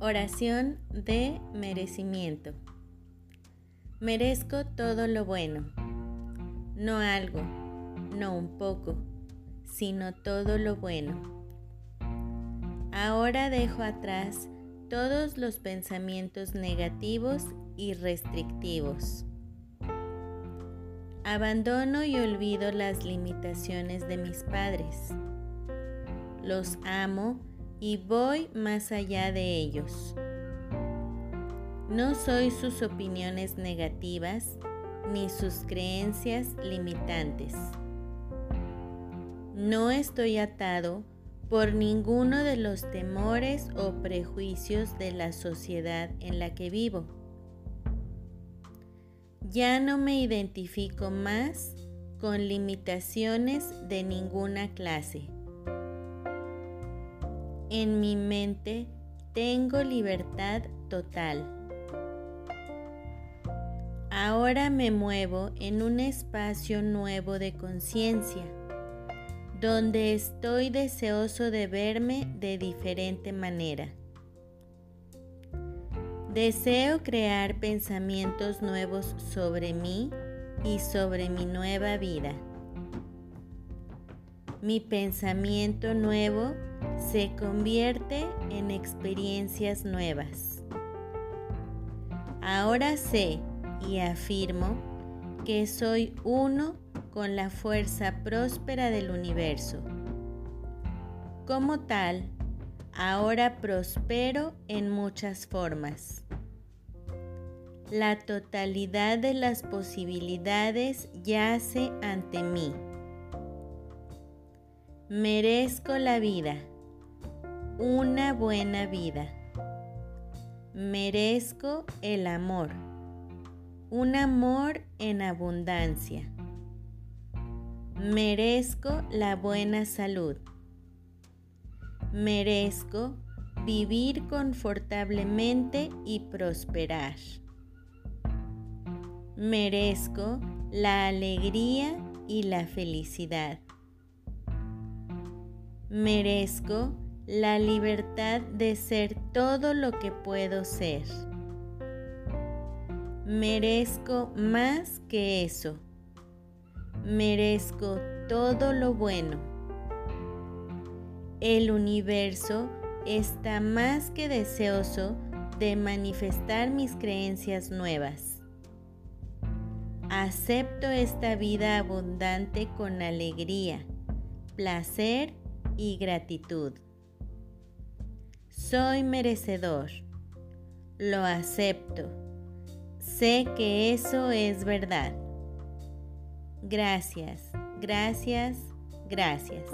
Oración de merecimiento. Merezco todo lo bueno, no algo, no un poco, sino todo lo bueno. Ahora dejo atrás todos los pensamientos negativos y restrictivos. Abandono y olvido las limitaciones de mis padres. Los amo y voy más allá de ellos. No soy sus opiniones negativas ni sus creencias limitantes. No estoy atado por ninguno de los temores o prejuicios de la sociedad en la que vivo. Ya no me identifico más con limitaciones de ninguna clase en mi mente tengo libertad total. Ahora me muevo en un espacio nuevo de conciencia, donde estoy deseoso de verme de diferente manera. Deseo crear pensamientos nuevos sobre mí y sobre mi nueva vida. Mi pensamiento nuevo se convierte en experiencias nuevas. Ahora sé y afirmo que soy uno con la fuerza próspera del universo. Como tal, ahora prospero en muchas formas. La totalidad de las posibilidades yace ante mí. Merezco la vida una buena vida. Merezco el amor, un amor en abundancia. Merezco la buena salud. Merezco vivir confortablemente y prosperar. Merezco la alegría y la felicidad. Merezco la libertad de ser todo lo que puedo ser. Merezco más que eso. Merezco todo lo bueno. El universo está más que deseoso de manifestar mis creencias nuevas. Acepto esta vida abundante con alegría, placer y gratitud. Soy merecedor. Lo acepto. Sé que eso es verdad. Gracias, gracias, gracias.